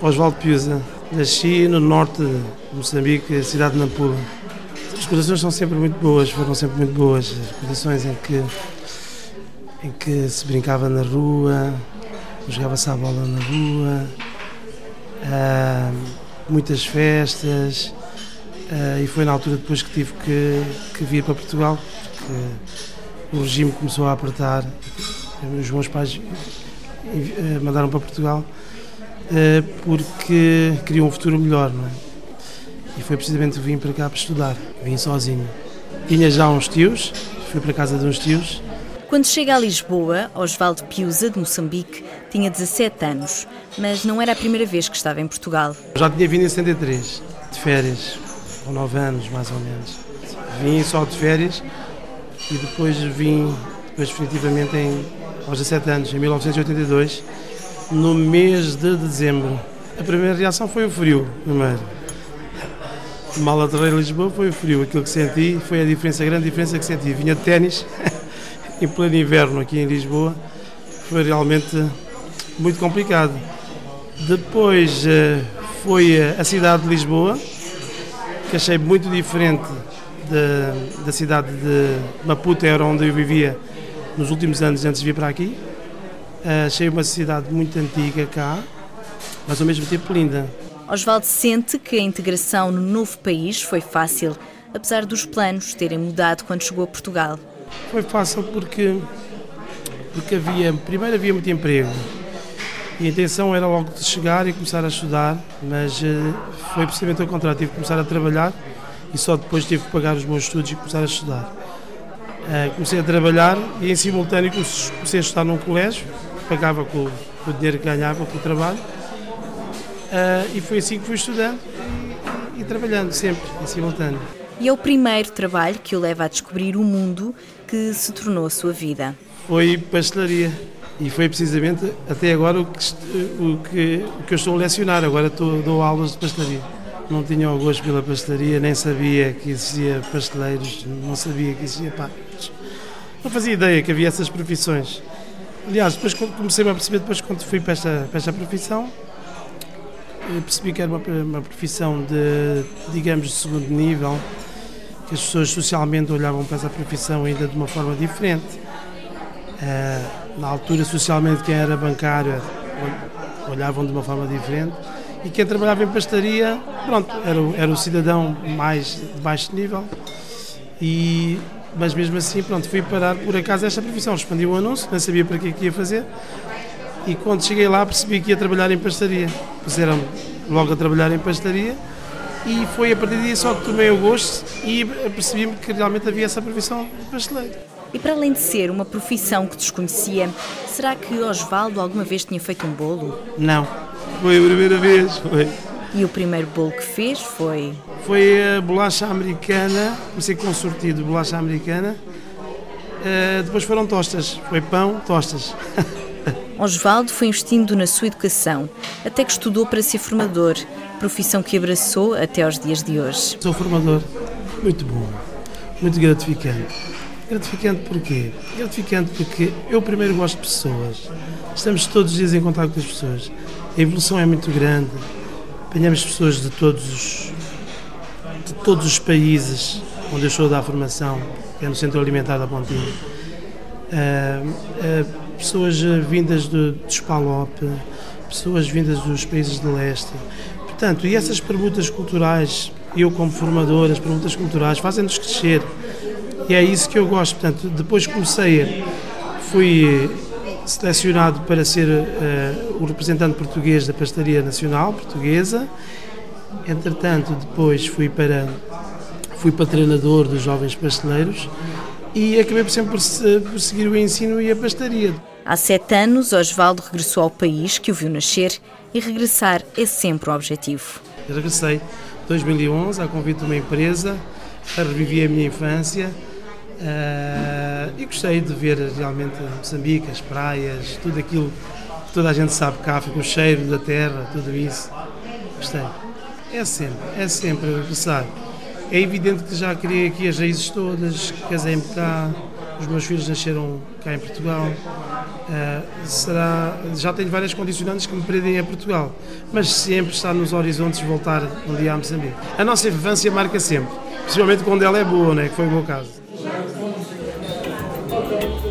Oswaldo Piusa. Nasci no norte de Moçambique, cidade de Nampula. As recordações são sempre muito boas, foram sempre muito boas. As recordações em que, em que se brincava na rua, jogava-se a bola na rua, ah, muitas festas. ah, e foi na altura depois que tive que, que vir para Portugal, porque o regime começou a apertar. Os meus pais eh, mandaram para Portugal porque queriam um futuro melhor, não é? E foi precisamente que vim para cá para estudar. Vim sozinho. Tinha já uns tios, fui para a casa de uns tios. Quando chega a Lisboa, Osvaldo Piusa, de Moçambique, tinha 17 anos, mas não era a primeira vez que estava em Portugal. Já tinha vindo em 73, de férias, com 9 anos mais ou menos. Vim só de férias e depois vim, depois definitivamente em, aos 17 anos, em 1982, no mês de dezembro. A primeira reação foi o frio, primeiro. Mal aterrei Lisboa foi o frio. Aquilo que senti foi a diferença, a grande diferença que senti. Vinha de ténis, em pleno inverno aqui em Lisboa. Foi realmente muito complicado. Depois eh, foi a cidade de Lisboa, que achei muito diferente da cidade de Maputo, era onde eu vivia nos últimos anos antes de vir para aqui. Eh, achei uma cidade muito antiga cá, mas ao mesmo tempo linda. Osvaldo sente que a integração no novo país foi fácil, apesar dos planos terem mudado quando chegou a Portugal. Foi fácil porque, porque havia, primeiro havia muito emprego e a intenção era logo de chegar e começar a estudar, mas eh, foi precisamente ao contrário, tive que começar a trabalhar e só depois tive que pagar os meus estudos e começar a estudar. Eh, comecei a trabalhar e em simultâneo comecei a estudar num colégio, pagava com, com o dinheiro que ganhava com o trabalho Uh, e foi assim que fui estudando e, e, trabalhando sempre em simultâneo. E é o primeiro trabalho que o leva a descobrir o mundo que se tornou a sua vida. Foi pastelaria e foi precisamente até agora o que, o que, o que eu estou a lecionar. Agora estou, dou aulas de pastelaria. Não tinha o gosto pela pastelaria, nem sabia que existia pasteleiros, não sabia que existia pais. Não fazia ideia que havia essas profissões. Aliás, depois comecei a perceber, depois quando fui para esta, para esta profissão, percebi que era uma, uma profissão de, digamos, de segundo nível, que as pessoas socialmente olhavam para essa profissão ainda de uma forma diferente. Uh, na altura, socialmente, quem era bancário olhavam de uma forma diferente e quem trabalhava em pastaria, pronto, era, era o cidadão mais de baixo nível. E, mas mesmo assim, pronto, fui parar por acaso esta profissão. Respondi o anúncio, não sabia para que, que ia fazer e quando cheguei lá percebi que ia trabalhar em pastaria. Puseram logo a trabalhar em pastaria e foi a partir daí só que tomei o gosto e percebi-me que realmente havia essa profissão de pasteleiro. E para além de ser uma profissão que desconhecia, será que Osvaldo alguma vez tinha feito um bolo? Não, foi a primeira vez, foi. E o primeiro bolo que fez foi? Foi a bolacha americana, comecei com um sortido de bolacha americana, uh, depois foram tostas, foi pão, tostas. Osvaldo foi investindo na sua educação, até que estudou para ser formador, profissão que abraçou até aos dias de hoje. Sou formador, muito bom, muito gratificante. Gratificante porquê? Gratificante porque eu primeiro gosto de pessoas. Estamos todos os dias em contato com as pessoas. A evolução é muito grande. Apanhamos pessoas de todos os, de todos os países onde eu estou a dar formação, que é no Centro Alimentar da Pontinha. Uh, uh, pessoas vindas de, de Spalop, pessoas vindas dos países de leste. Portanto, e essas perguntas culturais, eu como formador, as perguntas culturais fazem-nos crescer. E é isso que eu gosto. Portanto, depois comecei, fui selecionado para ser uh, o representante português da Pastaria Nacional Portuguesa. Entretanto, depois fui para fui para treinador dos jovens pasteleiros e acabei por sempre por seguir o ensino e a pastaria. Há sete anos, Osvaldo regressou ao país que o viu nascer e regressar é sempre um objetivo. Eu regressei em 2011 a convite de uma empresa, revivi a minha infância uh, e gostei de ver realmente Moçambique, as praias, tudo aquilo que toda a gente sabe cá, o cheiro da terra, tudo isso. Gostei. É sempre, é sempre regressar. É evidente que já criei aqui as raízes todas, casei-me cá, os meus filhos nasceram cá em Portugal, uh, será, já tenho várias condicionantes que me prendem a Portugal, mas sempre está nos horizontes voltar um dia a Moçambique. A nossa infância marca sempre, principalmente quando ela é boa, né, que foi o meu caso. Thank you.